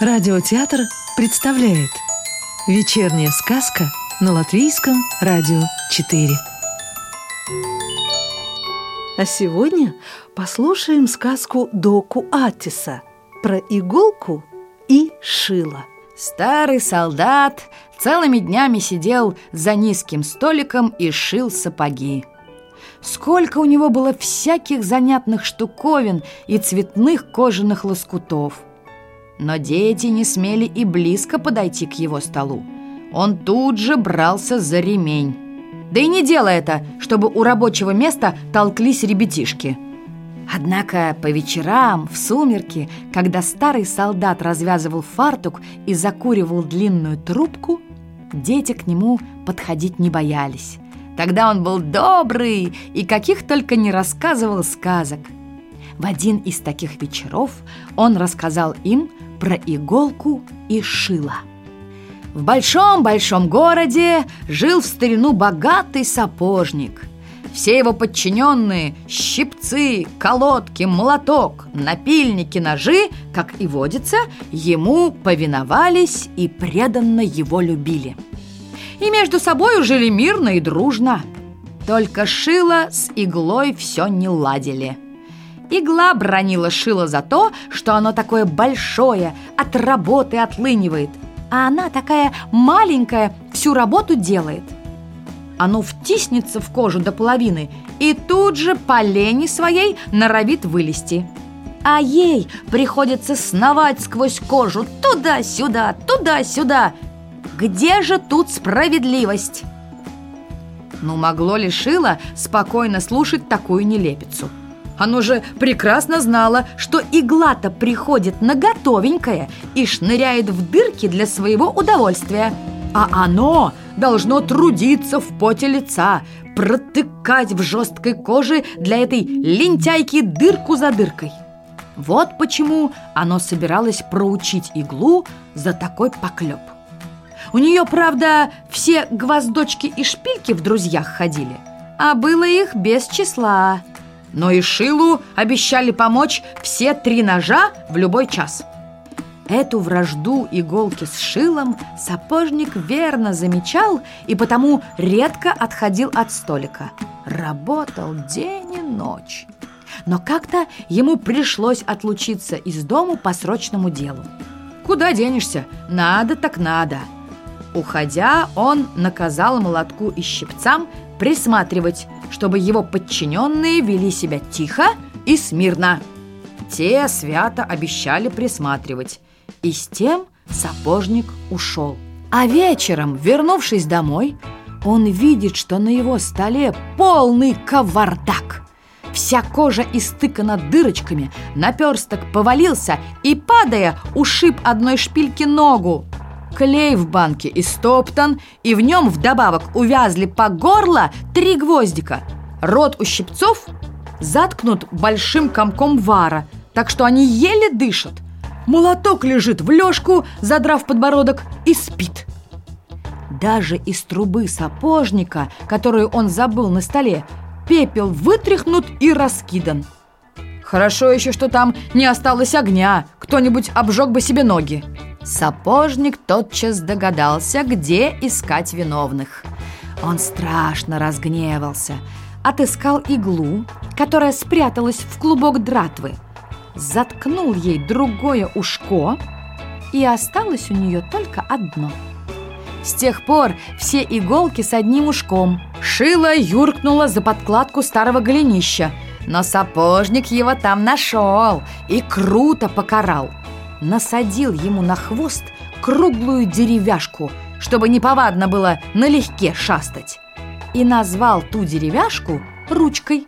Радиотеатр представляет Вечерняя сказка на Латвийском радио 4 А сегодня послушаем сказку Доку Атиса Про иголку и шило Старый солдат целыми днями сидел за низким столиком и шил сапоги. Сколько у него было всяких занятных штуковин и цветных кожаных лоскутов. Но дети не смели и близко подойти к его столу. Он тут же брался за ремень. Да и не дело это, чтобы у рабочего места толклись ребятишки. Однако по вечерам, в сумерки, когда старый солдат развязывал фартук и закуривал длинную трубку, дети к нему подходить не боялись. Тогда он был добрый и каких только не рассказывал сказок. В один из таких вечеров он рассказал им про иголку и шило. В большом-большом городе жил в старину богатый сапожник. Все его подчиненные – щипцы, колодки, молоток, напильники, ножи, как и водится, ему повиновались и преданно его любили – и между собой жили мирно и дружно. Только шило с иглой все не ладили. Игла бронила шило за то, что оно такое большое, от работы отлынивает, а она такая маленькая, всю работу делает. Оно втиснется в кожу до половины и тут же по лени своей норовит вылезти. А ей приходится сновать сквозь кожу туда-сюда, туда-сюда – где же тут справедливость? Ну, могло ли Шило спокойно слушать такую нелепицу? Оно же прекрасно знало, что игла-то приходит на готовенькое и шныряет в дырки для своего удовольствия. А оно должно трудиться в поте лица, протыкать в жесткой коже для этой лентяйки дырку за дыркой. Вот почему оно собиралось проучить иглу за такой поклеп. У нее, правда, все гвоздочки и шпильки в друзьях ходили, а было их без числа. Но и Шилу обещали помочь все три ножа в любой час. Эту вражду иголки с шилом сапожник верно замечал и потому редко отходил от столика. Работал день и ночь. Но как-то ему пришлось отлучиться из дому по срочному делу. Куда денешься? Надо так надо. Уходя, он наказал молотку и щипцам присматривать, чтобы его подчиненные вели себя тихо и смирно. Те свято обещали присматривать, и с тем сапожник ушел. А вечером, вернувшись домой, он видит, что на его столе полный кавардак. Вся кожа истыкана дырочками, наперсток повалился и, падая, ушиб одной шпильки ногу. Клей в банке истоптан, и в нем вдобавок увязли по горло три гвоздика. Рот у щипцов заткнут большим комком вара, так что они еле дышат. Молоток лежит в лёжку, задрав подбородок, и спит. Даже из трубы сапожника, которую он забыл на столе, пепел вытряхнут и раскидан. Хорошо еще, что там не осталось огня, кто-нибудь обжег бы себе ноги. Сапожник тотчас догадался, где искать виновных. Он страшно разгневался, отыскал иглу, которая спряталась в клубок дратвы, заткнул ей другое ушко, и осталось у нее только одно. С тех пор все иголки с одним ушком. Шила юркнула за подкладку старого голенища, но сапожник его там нашел и круто покарал – насадил ему на хвост круглую деревяшку, чтобы неповадно было налегке шастать, и назвал ту деревяшку ручкой.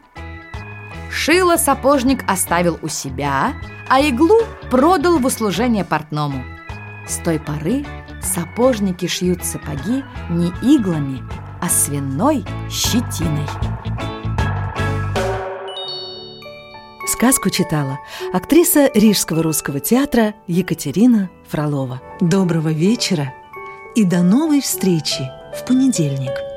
Шило сапожник оставил у себя, а иглу продал в услужение портному. С той поры сапожники шьют сапоги не иглами, а свиной щетиной. Сказку читала актриса Рижского русского театра Екатерина Фролова. Доброго вечера и до новой встречи в понедельник.